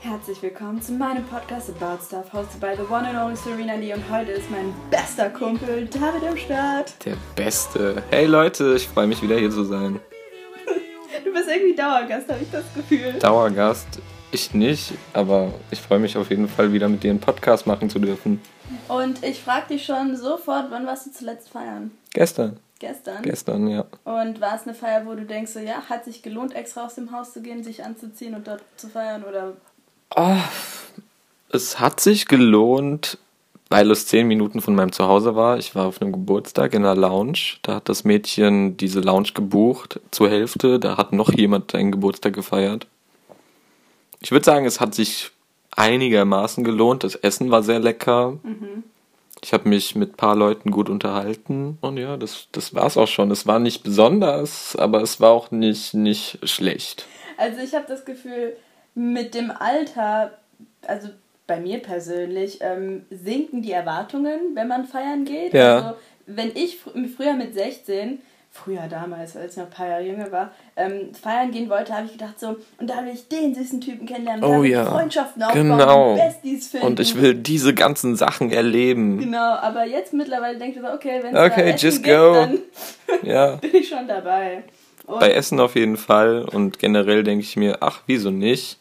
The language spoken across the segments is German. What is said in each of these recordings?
Herzlich willkommen zu meinem Podcast About Stuff, hosted by the one and only Serena Lee und heute ist mein bester Kumpel David am Start. Der Beste. Hey Leute, ich freue mich wieder hier zu sein. Du bist irgendwie Dauergast, habe ich das Gefühl. Dauergast, ich nicht, aber ich freue mich auf jeden Fall wieder mit dir einen Podcast machen zu dürfen. Und ich frage dich schon sofort, wann warst du zuletzt feiern? Gestern. Gestern? Gestern, ja. Und war es eine Feier, wo du denkst, so, ja, hat sich gelohnt, extra aus dem Haus zu gehen, sich anzuziehen und dort zu feiern? Oder Oh, es hat sich gelohnt, weil es zehn Minuten von meinem Zuhause war. Ich war auf einem Geburtstag in einer Lounge. Da hat das Mädchen diese Lounge gebucht zur Hälfte. Da hat noch jemand einen Geburtstag gefeiert. Ich würde sagen, es hat sich einigermaßen gelohnt. Das Essen war sehr lecker. Ich habe mich mit ein paar Leuten gut unterhalten. Und ja, das, das war's auch schon. Es war nicht besonders, aber es war auch nicht, nicht schlecht. Also ich habe das Gefühl, mit dem Alter, also bei mir persönlich, ähm, sinken die Erwartungen, wenn man feiern geht. Ja. Also wenn ich fr früher mit 16, früher damals, als ich noch ein paar Jahre jünger war, ähm, feiern gehen wollte, habe ich gedacht so, und da will ich den süßen Typen kennenlernen, Oh ja. Freundschaften aufbauen, Genau. Besties finden. Und ich will diese ganzen Sachen erleben. Genau, aber jetzt mittlerweile denke ich so, okay, wenn es Okay, just gibt, go. dann Ja. bin ich schon dabei. Und Bei Essen auf jeden Fall. Und generell denke ich mir, ach, wieso nicht?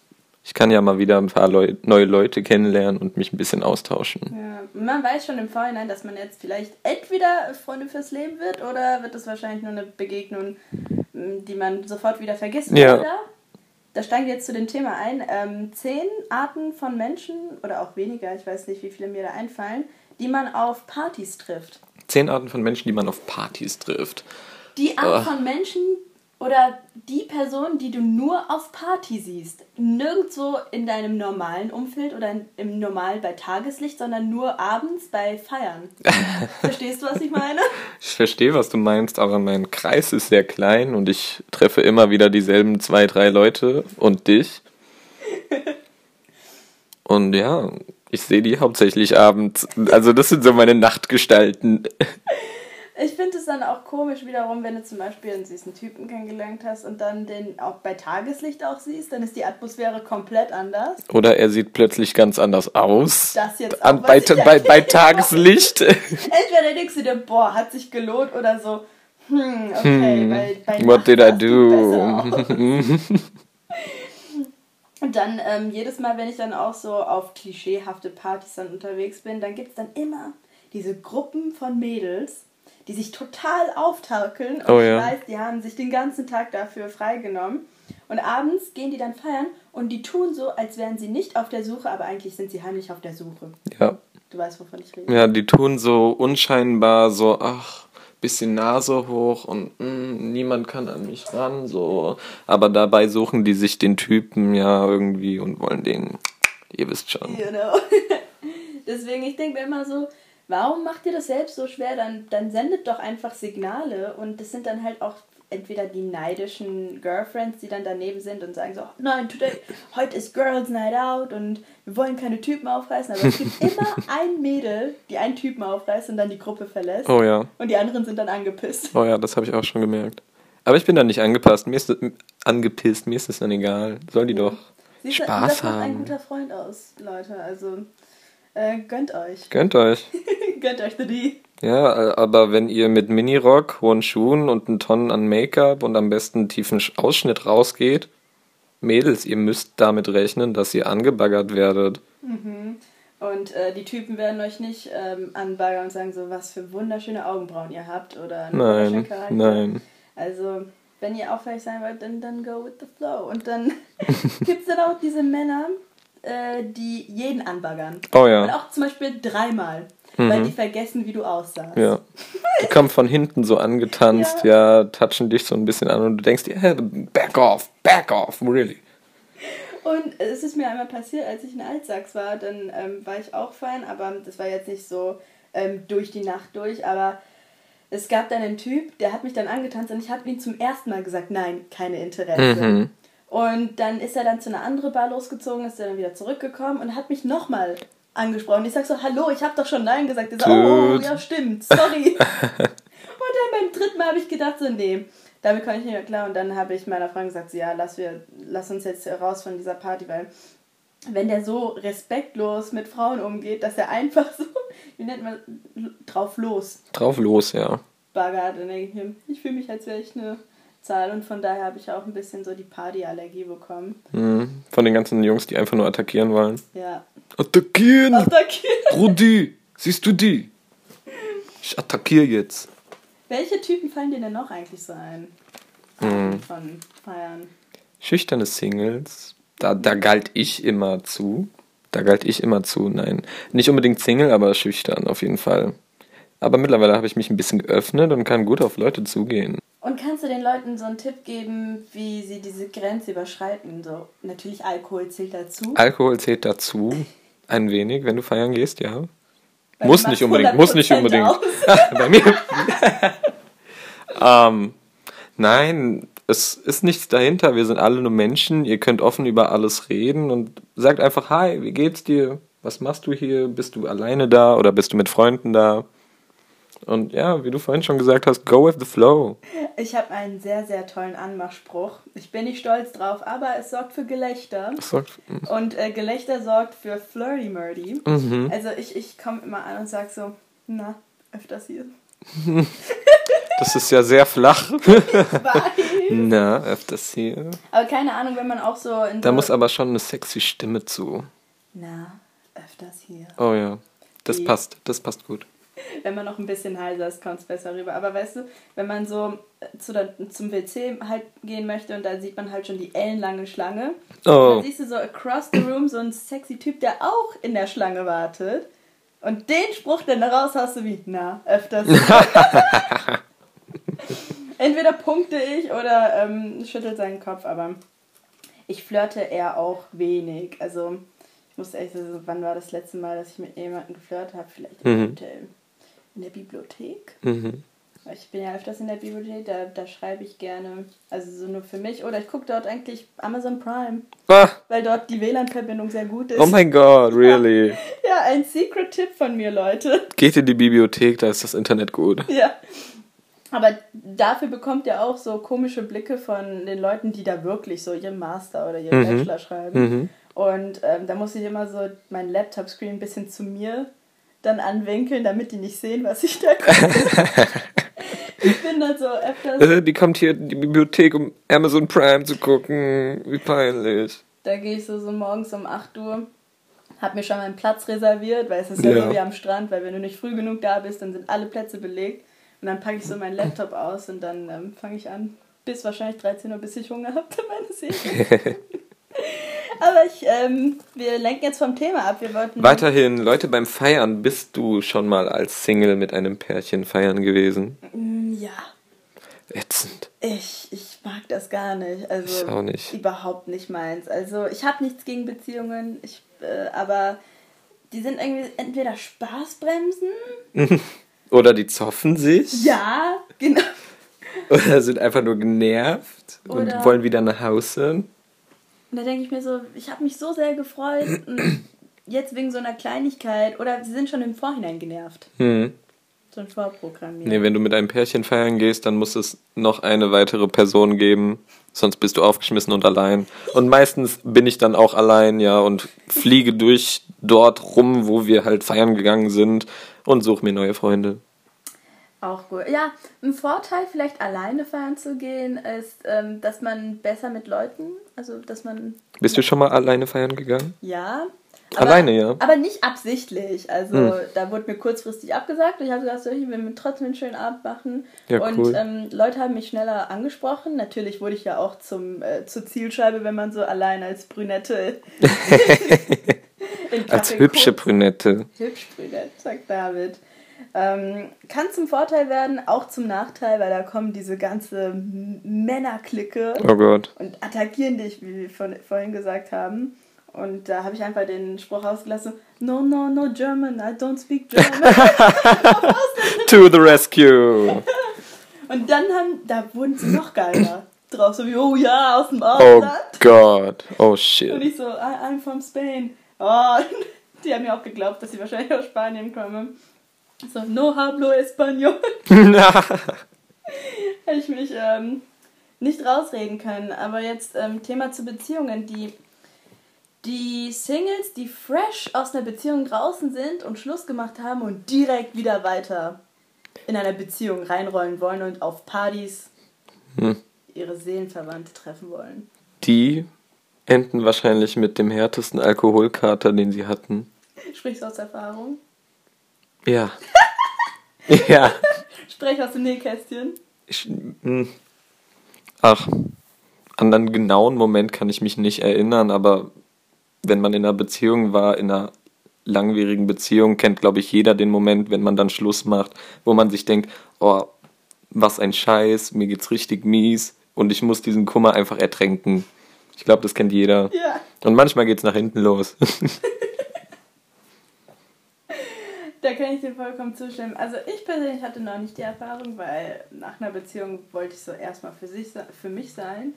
Ich kann ja mal wieder ein paar Leu neue Leute kennenlernen und mich ein bisschen austauschen. Ja, man weiß schon im Vorhinein, dass man jetzt vielleicht entweder Freunde fürs Leben wird oder wird es wahrscheinlich nur eine Begegnung, die man sofort wieder vergisst. Ja. Oder, da steigen wir jetzt zu dem Thema ein, ähm, zehn Arten von Menschen oder auch weniger, ich weiß nicht, wie viele mir da einfallen, die man auf Partys trifft. Zehn Arten von Menschen, die man auf Partys trifft. Die Art Ah. von Menschen oder die Person, die du nur auf Party siehst. Nirgendwo in deinem normalen Umfeld oder im Normal bei Tageslicht, sondern nur abends bei Feiern. Verstehst du, was ich meine? Ich verstehe, was du meinst, aber mein Kreis ist sehr klein und ich treffe immer wieder dieselben zwei, drei Leute und dich. Und ja, ich sehe die hauptsächlich abends. Also das sind so meine Nachtgestalten. Ich finde es dann auch komisch wiederum, wenn du zum Beispiel einen süßen Typen kennengelernt hast und dann den auch bei Tageslicht auch siehst, dann ist die Atmosphäre komplett anders. Oder er sieht plötzlich ganz anders aus. Das jetzt auch, An, bei, bei, bei. Tageslicht. Entweder denkst du dir, boah, hat sich gelohnt oder so, hm, okay, bei, bei What did I do? Und dann ähm, jedes Mal, wenn ich dann auch so auf klischeehafte Partys dann unterwegs bin, dann gibt es dann immer diese Gruppen von Mädels, die sich total auftarkeln. Und Oh ich ja. weiß, die haben sich den ganzen Tag dafür freigenommen. Und abends gehen die dann feiern und die tun so, als wären sie nicht auf der Suche, aber eigentlich sind sie heimlich auf der Suche. Ja. Du weißt, wovon ich rede. ja, die tun so unscheinbar so, ach, bisschen Nase hoch und mm, niemand kann an mich ran, so. Aber dabei suchen die sich den Typen ja irgendwie und wollen den, ihr wisst schon. Know. Deswegen, ich denke mir immer so, warum macht ihr das selbst so schwer? Dann, dann sendet doch einfach Signale und das sind dann halt auch entweder die neidischen Girlfriends, die dann daneben sind und sagen so, nein, today, heute ist Girls Night Out und wir wollen keine Typen aufreißen, aber es gibt immer ein Mädel, die einen Typen aufreißt und dann die Gruppe verlässt Oh ja, und die anderen sind dann angepisst. oh ja, das habe ich auch schon gemerkt. Aber ich bin da nicht angepasst, mir ist das, angepisst, mir ist das dann egal. Soll die doch Siehst du, Spaß das macht ein haben. guter Freund aus, Leute, also äh, gönnt euch. Gönnt euch. gönnt euch the D. Ja, äh, aber wenn ihr mit Minirock, hohen Schuhen und einen Tonnen an Make-up und am besten einen tiefen Sch- Ausschnitt rausgeht, Mädels, ihr müsst damit rechnen, dass ihr angebaggert werdet. Und äh, die Typen werden euch nicht ähm, anbaggern und sagen so, was für wunderschöne Augenbrauen ihr habt oder Nein, nein. Also, wenn ihr auffällig sein wollt, dann, dann go with the flow. Und dann gibt es dann auch diese Männer, äh, die jeden anbaggern. Oh Und ja, auch zum Beispiel dreimal, weil die vergessen, wie du aussahst. ja. Die kommen von hinten so angetanzt, ja. touchen dich so ein bisschen an und du denkst dir, hey, back off, back off, really. Und es ist mir einmal passiert, als ich in Altsachs war, dann ähm, war ich auch feiern, aber das war jetzt nicht so ähm, durch die Nacht durch, aber es gab dann einen Typ, der hat mich dann angetanzt und ich habe ihm zum ersten Mal gesagt, nein, keine Interesse. Mhm. Und dann ist er dann zu einer anderen Bar losgezogen, ist dann wieder zurückgekommen und hat mich nochmal angesprochen. Ich sag so, hallo, ich habe doch schon Nein gesagt. Er so, oh, ja stimmt, sorry. und dann beim dritten Mal habe ich gedacht so, nee, damit komme ich nicht mehr klar. Und dann habe ich meiner Freundin gesagt, so, ja, lass, wir, lass uns jetzt raus von dieser Party, weil wenn der so respektlos mit Frauen umgeht, dass er einfach so, wie nennt man, drauf los Drauf los, ja. baggert. Dann denke ich mir, ich fühle mich, als wäre ich eine Zahl und von daher habe ich auch ein bisschen so die Partyallergie bekommen. Mhm. Von den ganzen Jungs, die einfach nur attackieren wollen. Ja. Attackieren! Attackieren. Brudi! Siehst du die? Ich attackiere jetzt. Welche Typen fallen dir denn noch eigentlich so ein? Mhm. Von Feiern. Schüchterne Singles, da, da galt ich immer zu. Da galt ich immer zu, nein. Nicht unbedingt Single, aber schüchtern auf jeden Fall. Aber mittlerweile habe ich mich ein bisschen geöffnet und kann gut auf Leute zugehen. Und kannst du den Leuten so einen Tipp geben, wie sie diese Grenze überschreiten? So, natürlich Alkohol zählt dazu. Alkohol zählt dazu, ein wenig, wenn du feiern gehst, ja. Weil muss nicht unbedingt, muss nicht 100% unbedingt. Bei mir. ähm, nein, es ist nichts dahinter. Wir sind alle nur Menschen. Ihr könnt offen über alles reden und sagt einfach, hi, wie geht's dir? Was machst du hier? Bist du alleine da oder bist du mit Freunden da? Und ja, wie du vorhin schon gesagt hast, go with the flow. Ich habe einen sehr, sehr tollen Anmachspruch. Ich bin nicht stolz drauf, aber es sorgt für Gelächter. Das sagt, Und äh, Gelächter sorgt für Flirty Murdy. mhm. Also ich, ich komme immer an und sag so, na, öfters hier. Das ist ja sehr flach. Bye. Na, öfters hier. aber keine Ahnung, wenn man auch so in Da muss aber schon eine sexy Stimme zu. Na, öfters hier. Oh ja. Das passt, das passt gut. Wenn man noch ein bisschen heiser ist, kommt es besser rüber. Aber weißt du, wenn man so äh, zu der, zum WC halt gehen möchte und da sieht man halt schon die ellenlange Schlange. Oh. dann siehst du so across the room so einen sexy Typ, der auch in der Schlange wartet. Und den Spruch, den du raus hast, du wie, na, öfters. Entweder punkte ich oder ähm, schüttelt seinen Kopf, aber ich flirte eher auch wenig. Also, ich muss echt sagen, wann war das letzte Mal, dass ich mit jemandem geflirtet habe? Vielleicht im Mhm. Hotel. In der Bibliothek? Mhm. Ich bin ja öfters in der Bibliothek, da, da schreibe ich gerne, also so nur für mich. Oder ich gucke dort eigentlich Amazon Prime, Ah, weil dort die WLAN-Verbindung sehr gut ist. oh mein Gott, really? Ja, ein Secret-Tipp von mir, Leute. Geht in die Bibliothek, da ist das Internet gut. Ja. Aber dafür bekommt ihr auch so komische Blicke von den Leuten, die da wirklich so ihren Master oder ihren Mhm. Bachelor schreiben. Mhm. Und ähm, da muss ich immer so meinen Laptop-Screen ein bisschen zu mir dann anwinkeln, damit die nicht sehen, was ich da gucke. ich bin dann so öfters, Äh, Die kommt hier in die Bibliothek, um Amazon Prime zu gucken. Wie peinlich. da gehe ich so, so morgens um 8 Uhr, hab mir schon meinen Platz reserviert, weil es ist ja, Ja. so wie am Strand, weil wenn du nicht früh genug da bist, dann sind alle Plätze belegt. Und dann packe ich so meinen Laptop aus und dann ähm, fange ich an, bis wahrscheinlich 13 Uhr, bis ich Hunger habe, meine Serie. Aber ich, ähm, wir lenken jetzt vom Thema ab. Wir wollten. Weiterhin, Leute, beim Feiern, bist du schon mal als Single mit einem Pärchen feiern gewesen? Mm, Ja, Ätzend. ich, ich mag das gar nicht. Also Ich auch nicht. überhaupt nicht meins. Also ich habe nichts gegen Beziehungen, ich, äh, aber die sind irgendwie entweder Spaßbremsen. Oder die zoffen sich. Ja, genau. Oder sind einfach nur genervt und Oder- wollen wieder nach Hause. Und da denke ich mir so, ich habe mich so sehr gefreut und jetzt wegen so einer Kleinigkeit oder sie sind schon im Vorhinein genervt. Hm. Schon vorprogrammiert. Nee, wenn du mit einem Pärchen feiern gehst, dann muss es noch eine weitere Person geben. Sonst bist du aufgeschmissen und allein. Und meistens bin ich dann auch allein, ja, und fliege durch dort rum, wo wir halt feiern gegangen sind und suche mir neue Freunde. Auch gut. Ja, ein Vorteil, vielleicht alleine feiern zu gehen, ist, ähm, dass man besser mit Leuten, also dass man, Bist du schon mal alleine feiern gegangen? ja. Alleine, ja. Aber nicht absichtlich. Also Hm. da wurde mir kurzfristig abgesagt und ich habe gesagt, so, ich will trotzdem einen schönen Abend machen. Ja, und cool. ähm, Leute haben mich schneller angesprochen. Natürlich wurde ich ja auch zum, äh, zur Zielscheibe, wenn man so allein als Brünette Als hübsche. Brünette. Hübsch Brünette, sagt David. Ähm, kann zum Vorteil werden, auch zum Nachteil, weil da kommen diese ganze Männerklicke Oh Gott. und attackieren dich, wie wir von, vorhin gesagt haben. Und da habe ich einfach den Spruch ausgelassen: No, no, no German, I don't speak German. To the rescue. und dann haben, da wurden sie noch geiler. Drauf so wie, oh ja, aus dem Oh Ausland. Gott. Oh Und shit. ich so, I'm from Spain. Oh, die haben mir auch geglaubt, dass sie wahrscheinlich aus Spanien kommen. So, no hablo español. Hätte ich mich ähm, nicht rausreden können. Aber jetzt ähm, Thema zu Beziehungen. Die, die Singles, die fresh aus einer Beziehung draußen sind und Schluss gemacht haben und direkt wieder weiter in einer Beziehung reinrollen wollen und auf Partys hm. ihre Seelenverwandte treffen wollen. Die enden wahrscheinlich mit dem härtesten Alkoholkater, den sie hatten. Sprichst du aus Erfahrung? Ja. ja. Sprech aus dem Nähkästchen. Ich, hm. ach, an einen genauen Moment kann ich mich nicht erinnern, aber wenn man in einer Beziehung war, in einer langwierigen Beziehung, kennt, glaube ich, jeder den Moment, wenn man dann Schluss macht, wo man sich denkt, oh, was ein Scheiß, mir geht's richtig mies und ich muss diesen Kummer einfach ertränken. Ich glaube, das kennt jeder. Ja. Und manchmal geht's nach hinten los. da kann ich dir vollkommen zustimmen. Also ich persönlich hatte noch nicht die Erfahrung, weil nach einer Beziehung wollte ich so erstmal für, sich, für mich sein.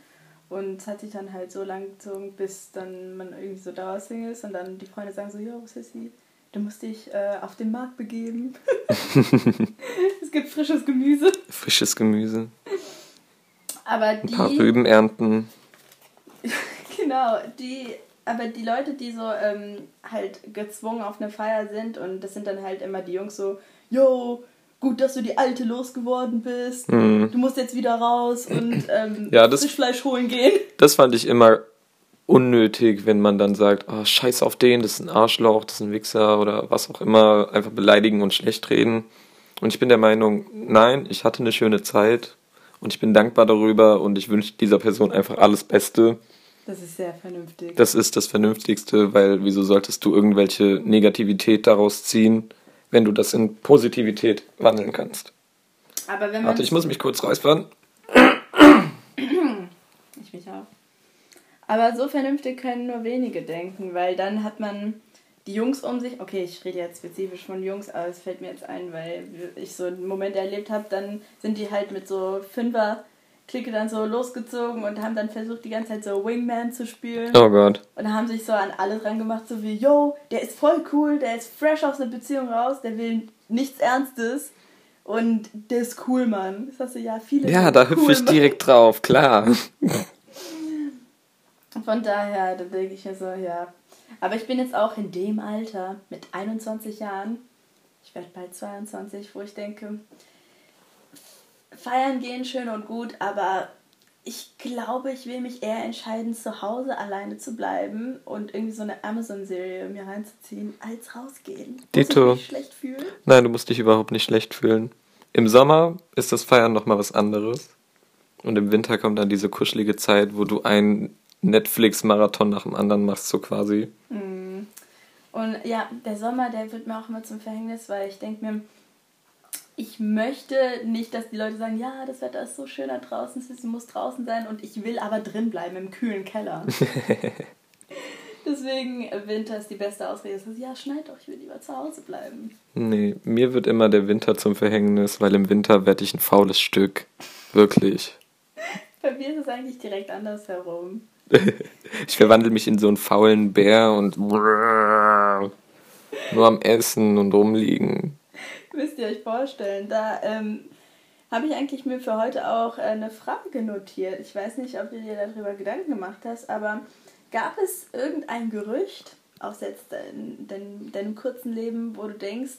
Und es hat sich dann halt so lang gezogen, bis dann man irgendwie so Dauersingle ist und dann die Freunde sagen so, ja, was ist sie? Du musst dich äh, auf den Markt begeben. es gibt frisches Gemüse. Frisches Gemüse. Aber die... Ein paar Rüben ernten. genau, die... Aber die Leute, die so ähm, halt gezwungen auf eine Feier sind und das sind dann halt immer die Jungs so, yo, gut, dass du die alte losgeworden bist. Mhm. Du musst jetzt wieder raus und ähm, ja, das, Fischfleisch holen gehen. Das fand ich immer unnötig, wenn man dann sagt, oh, scheiß auf den, das ist ein Arschloch, das ist ein Wichser oder was auch immer, einfach beleidigen und schlecht reden. Und ich bin der Meinung, nein, ich hatte eine schöne Zeit und ich bin dankbar darüber und ich wünsche dieser Person einfach alles Beste. Das ist sehr vernünftig. Das ist das Vernünftigste, weil wieso solltest du irgendwelche Negativität daraus ziehen? wenn du das in Positivität wandeln kannst. Aber wenn man Warte, ich muss mich kurz räuspern. ich mich auch. Aber so vernünftig können nur wenige denken, weil dann hat man die Jungs um sich. Okay, ich rede jetzt spezifisch von Jungs, aber es fällt mir jetzt ein, weil ich so einen Moment erlebt habe, dann sind die halt mit so Fünfer Clique dann so losgezogen und haben dann versucht, die ganze Zeit so Wingman zu spielen. Oh Gott. Und haben sich so an alle dran gemacht, so wie, yo, der ist voll cool, der ist fresh aus einer Beziehung raus, der will nichts Ernstes. Und der ist cool, Mann. Das hast du ja viele. Ja, da hüpfe ich direkt drauf, klar. Von daher, da denke ich mir so, ja. Aber ich bin jetzt auch in dem Alter, mit 21 Jahren, ich werde bald 22, wo ich denke, feiern gehen schön und gut, aber ich glaube, ich will mich eher entscheiden, zu Hause alleine zu bleiben und irgendwie so eine Amazon-Serie mir reinzuziehen, als rausgehen. Dito. Muss ich mich schlecht fühlen? Nein, du musst dich überhaupt nicht schlecht fühlen. Im Sommer ist das Feiern nochmal was anderes. Und im Winter kommt dann diese kuschelige Zeit, wo du einen Netflix-Marathon nach dem anderen machst, so quasi. Mm. Und ja, der Sommer, der wird mir auch immer zum Verhängnis, weil ich denke mir, ich möchte nicht, dass die Leute sagen, ja, das Wetter ist so schön da draußen, es muss draußen sein und ich will aber drin bleiben im kühlen Keller. Deswegen, Winter ist die beste Ausrede. Das heißt, ja, schneit doch, ich will lieber zu Hause bleiben. Nee, mir wird immer der Winter zum Verhängnis, weil im Winter werde ich ein faules Stück. Wirklich. Bei mir ist es eigentlich direkt andersherum. ich verwandle mich in so einen faulen Bär und nur am Essen und rumliegen müsst ihr euch vorstellen. Da ähm, habe ich eigentlich mir für heute auch äh, eine Frage notiert. Ich weiß nicht, ob du dir darüber Gedanken gemacht hast, aber gab es irgendein Gerücht, auch jetzt in, in deinem kurzen Leben, wo du denkst,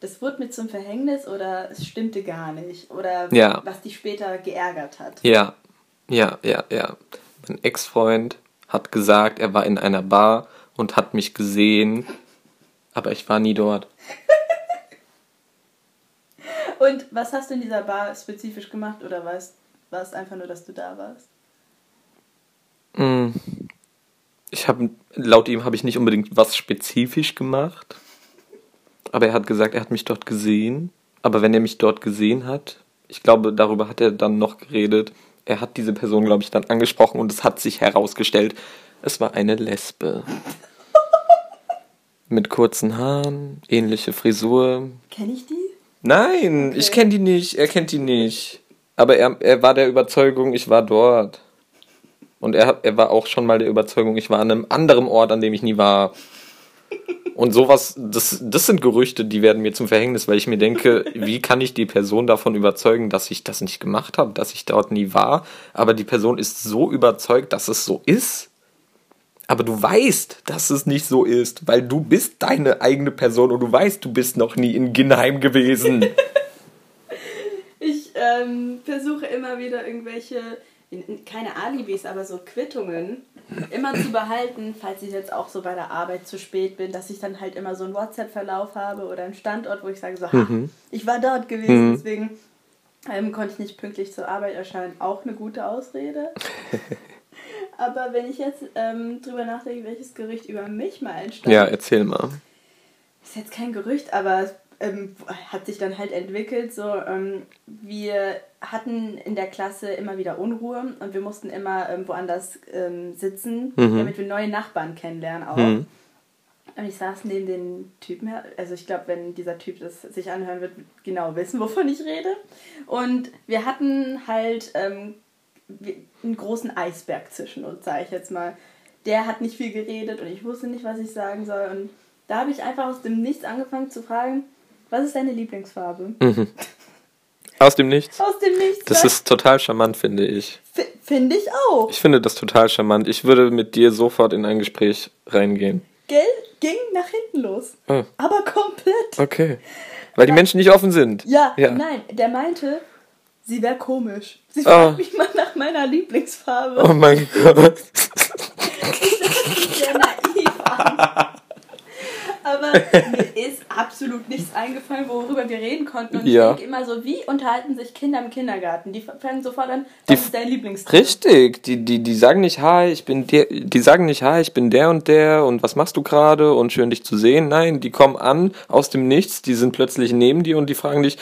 das wurde mir zum Verhängnis oder es stimmte gar nicht? Oder ja. was dich später geärgert hat? Ja, ja, ja, ja. Mein Ex-Freund hat gesagt, er war in einer Bar und hat mich gesehen, aber ich war nie dort. Und was hast du in dieser Bar spezifisch gemacht oder war es, war es einfach nur, dass du da warst? Mm. Ich habe laut ihm habe ich nicht unbedingt was spezifisch gemacht, aber er hat gesagt, er hat mich dort gesehen. Aber wenn er mich dort gesehen hat, ich glaube, darüber hat er dann noch geredet. Er hat diese Person, glaube ich, dann angesprochen und es hat sich herausgestellt, es war eine Lesbe. Mit kurzen Haaren, ähnliche Frisur. Kenne ich die? Nein, okay. ich kenne die nicht, er kennt die nicht. Aber er, er war der Überzeugung, ich war dort. Und er, er war auch schon mal der Überzeugung, ich war an einem anderen Ort, an dem ich nie war. Und sowas, das, das sind Gerüchte, die werden mir zum Verhängnis, weil ich mir denke, wie kann ich die Person davon überzeugen, dass ich das nicht gemacht habe, dass ich dort nie war, aber die Person ist so überzeugt, dass es so ist. Aber du weißt, dass es nicht so ist, weil du bist deine eigene Person und du weißt, du bist noch nie in Ginheim gewesen. Ich ähm, versuche immer wieder irgendwelche, keine Alibis, aber so Quittungen immer zu behalten, falls ich jetzt auch so bei der Arbeit zu spät bin, dass ich dann halt immer so einen WhatsApp-Verlauf habe oder einen Standort, wo ich sage so, ha, Mhm. ich war dort gewesen, Mhm. deswegen ähm, konnte ich nicht pünktlich zur Arbeit erscheinen. Auch eine gute Ausrede. Aber wenn ich jetzt ähm, drüber nachdenke, welches Gerücht über mich mal entstand, ja, erzähl mal. ist jetzt kein Gerücht, aber es ähm, hat sich dann halt entwickelt. So, ähm, wir hatten in der Klasse immer wieder Unruhe und wir mussten immer ähm, woanders ähm, sitzen, Mhm. damit wir neue Nachbarn kennenlernen auch. Hm. Und ich saß neben den Typen her. Also ich glaube, wenn dieser Typ das sich anhören wird, wird genau wissen, wovon ich rede. Und wir hatten halt ähm, einen großen Eisberg zwischen uns, sage ich jetzt mal. Der hat nicht viel geredet und ich wusste nicht, was ich sagen soll. Und da habe ich einfach aus dem Nichts angefangen zu fragen, was ist deine Lieblingsfarbe? Mhm. Aus dem Nichts. Aus dem Nichts. Das ist total charmant, finde ich. F- Finde ich auch. Ich finde das total charmant. Ich würde mit dir sofort in ein Gespräch reingehen. Gell? Ging nach hinten los. Ah, Aber komplett. okay. Weil die Menschen nicht offen sind. Ja, Ja. nein, der meinte, sie wäre komisch. Sie Ah. fragt mich mal nach meiner Lieblingsfarbe. Oh mein Gott. sehr naiv an. Aber mir ist absolut nichts eingefallen, worüber wir reden konnten. Und Ja. ich denke immer so, wie unterhalten sich Kinder im Kindergarten? Die fangen sofort an, Die was f- ist dein Lieblingstier? Richtig, die, die, die sagen nicht, hi, ich bin der, die sagen nicht, hi, ich bin der und der und was machst du gerade und schön dich zu sehen. Nein, die kommen an aus dem Nichts, die sind plötzlich neben dir und die fragen dich,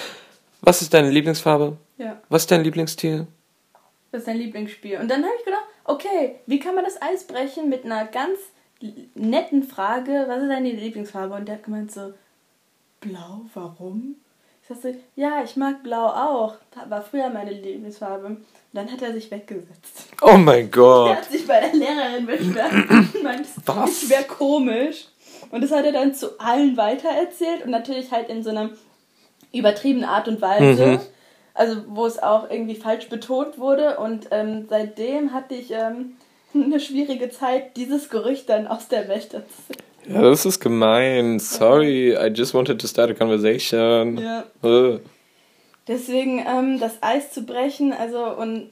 was ist deine Lieblingsfarbe? Ja, Was ist dein Lieblingstier? das ist dein Lieblingsspiel. Und dann habe ich gedacht, okay, wie kann man das Eis brechen mit einer ganz netten Frage, was ist deine Lieblingsfarbe? Und der hat gemeint so, blau, warum? Ich sagte, ja, ich mag blau auch. War früher meine Lieblingsfarbe. Und dann hat er sich weggesetzt. Oh mein Er Gott. hat sich bei der Lehrerin beschwert und meinte, Was? ich wäre komisch. Und das hat er dann zu allen weitererzählt und natürlich halt in so einer übertriebenen Art und Weise. Mhm. Also wo es auch irgendwie falsch betont wurde. Und ähm, seitdem hatte ich ähm, eine schwierige Zeit, dieses Gerücht dann aus der Welt zu Ja, das ist gemein. Sorry, I just wanted to start a conversation. ja. Äh. Deswegen ähm, das Eis zu brechen, also und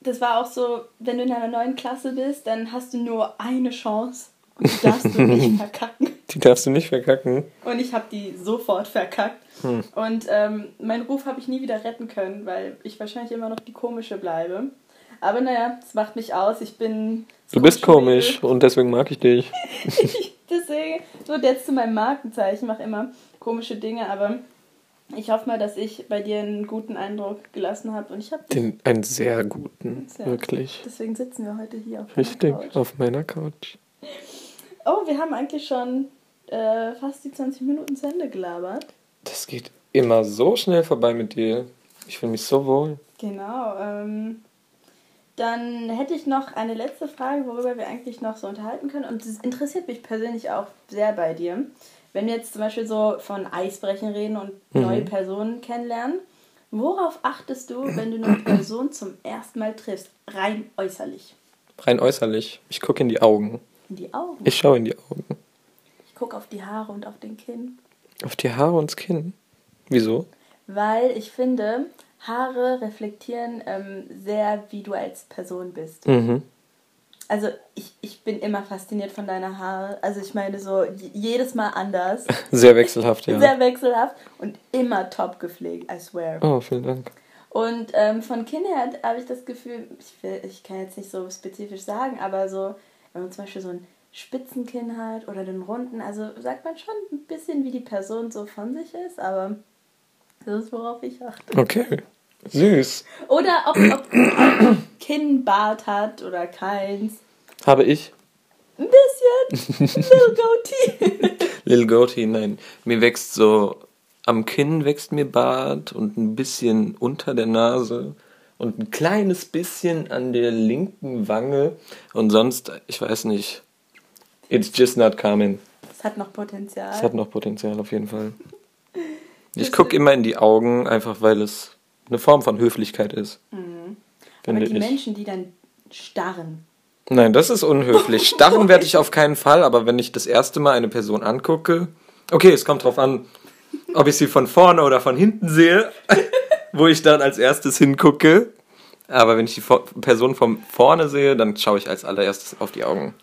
das war auch so, wenn du in einer neuen Klasse bist, dann hast du nur eine Chance und die darfst du nicht verkacken. Die darfst du nicht verkacken. Und ich habe die sofort verkackt. Hm. Und ähm, meinen Ruf habe ich nie wieder retten können, weil ich wahrscheinlich immer noch die komische bleibe. Aber naja, es macht mich aus. Ich bin. Du bist komisch und deswegen mag ich dich. Mädel. Deswegen wird jetzt zu meinem Markenzeichen. Ich mache immer komische Dinge, aber ich hoffe mal, dass ich bei dir einen guten Eindruck gelassen habe. Und ich habe. Den, einen sehr guten, Sehr. wirklich. Deswegen sitzen wir heute hier auf Richtig, der Couch. auf meiner Couch. Oh, wir haben eigentlich schon äh, fast die 20 Minuten zu Ende gelabert. Das geht immer so schnell vorbei mit dir. Ich fühle mich so wohl. Genau. Ähm, dann hätte ich noch eine letzte Frage, worüber wir eigentlich noch so unterhalten können. Und das interessiert mich persönlich auch sehr bei dir. Wenn wir jetzt zum Beispiel so von Eisbrechen reden und Mhm. neue Personen kennenlernen, worauf achtest du, wenn du eine Person zum ersten Mal triffst? Rein äußerlich. Rein äußerlich. Ich gucke in die Augen. In die Augen. Ich schaue in die Augen. Ich gucke auf die Haare und auf den Kinn. Auf die Haare und das Kinn. Wieso? Weil ich finde, Haare reflektieren ähm, sehr, wie du als Person bist. Mhm. Also ich, ich bin immer fasziniert von deiner Haare. Also ich meine so jedes Mal anders. Sehr wechselhaft, ja. Sehr wechselhaft und immer top gepflegt, I swear. Oh, vielen Dank. Und ähm, von Kind her habe ich das Gefühl, ich, will, ich kann jetzt nicht so spezifisch sagen, aber so, wenn man zum Beispiel so ein Spitzenkinn hat oder den runden, also sagt man schon ein bisschen, wie die Person so von sich ist, aber das ist, worauf ich achte. Okay. Süß. Oder ob, ob Kinnbart hat oder keins. Habe ich? Ein bisschen. Little goatee. Lil Goatee, nein. Mir wächst so, am Kinn wächst mir Bart und ein bisschen unter der Nase und ein kleines bisschen an der linken Wange und sonst, ich weiß nicht. It's just not coming. Das hat noch Potenzial. Es hat noch Potenzial auf jeden Fall. Ich gucke immer in die Augen, einfach weil es eine Form von Höflichkeit ist. Aber Finde die ich. Menschen, die dann starren, Nein, das ist unhöflich. Starren werde ich auf keinen Fall, aber wenn ich das erste Mal eine Person angucke, okay, es kommt drauf an, ob ich sie von vorne oder von hinten sehe, wo ich dann als erstes hingucke. Aber wenn ich die Person von vorne sehe, dann schaue ich als allererstes auf die Augen.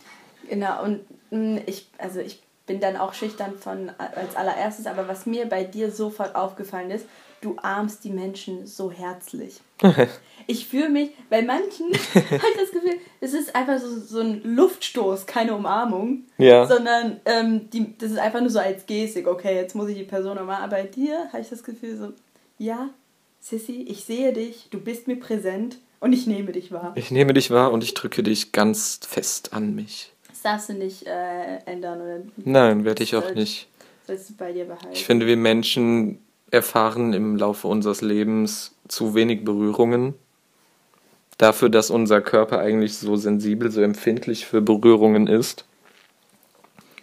Genau, und mh, ich, also ich bin dann auch schüchtern von als allererstes, aber was mir bei dir sofort aufgefallen ist, du armst die Menschen so herzlich. ich fühle mich, bei manchen habe ich das Gefühl, es ist einfach so, so ein Luftstoß, keine Umarmung, ja. sondern ähm, die, das ist einfach nur so als Gestik, okay, jetzt muss ich die Person umarmen. Aber bei dir habe ich das Gefühl so, ja, Sissy, ich sehe dich, du bist mir präsent und ich nehme dich wahr. Ich nehme dich wahr und ich drücke dich ganz fest an mich. Das darfst du nicht äh, ändern, oder? Nein, werde ich auch nicht. Sollst du bei dir behalten. Ich finde, wir Menschen erfahren im Laufe unseres Lebens zu wenig Berührungen. Dafür, dass unser Körper eigentlich so sensibel, so empfindlich für Berührungen ist.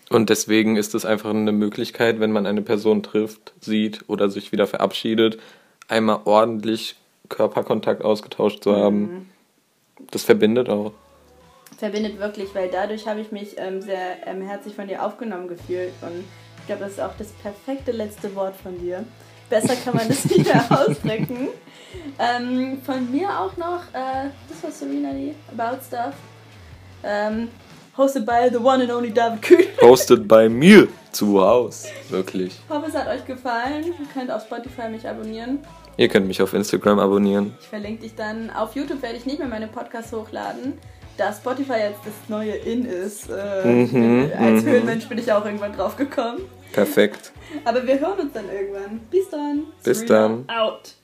Und deswegen ist es einfach eine Möglichkeit, wenn man eine Person trifft, sieht oder sich wieder verabschiedet, einmal ordentlich Körperkontakt ausgetauscht zu haben. Mhm. Das verbindet auch. Verbindet wirklich, weil dadurch habe ich mich ähm, sehr ähm, herzlich von dir aufgenommen gefühlt. Und ich glaube, das ist auch das perfekte letzte Wort von dir. Besser kann man das nicht mehr ausdrücken. Ähm, von mir auch noch, äh, das war Serena die About Stuff. Ähm, hosted by the one and only David Kühn. hosted by mir zu Hause. Wirklich. Ich hoffe, es hat euch gefallen. Ihr könnt auf Spotify mich abonnieren. Ihr könnt mich auf Instagram abonnieren. Ich verlinke dich dann. Auf YouTube werde ich nicht mehr meine Podcasts hochladen, da Spotify jetzt das neue In ist. Äh, mhm, als mhm. Höhenmensch bin ich auch irgendwann drauf gekommen. Perfekt. Aber wir hören uns dann irgendwann. Bis dann. Bis Serena dann. Out.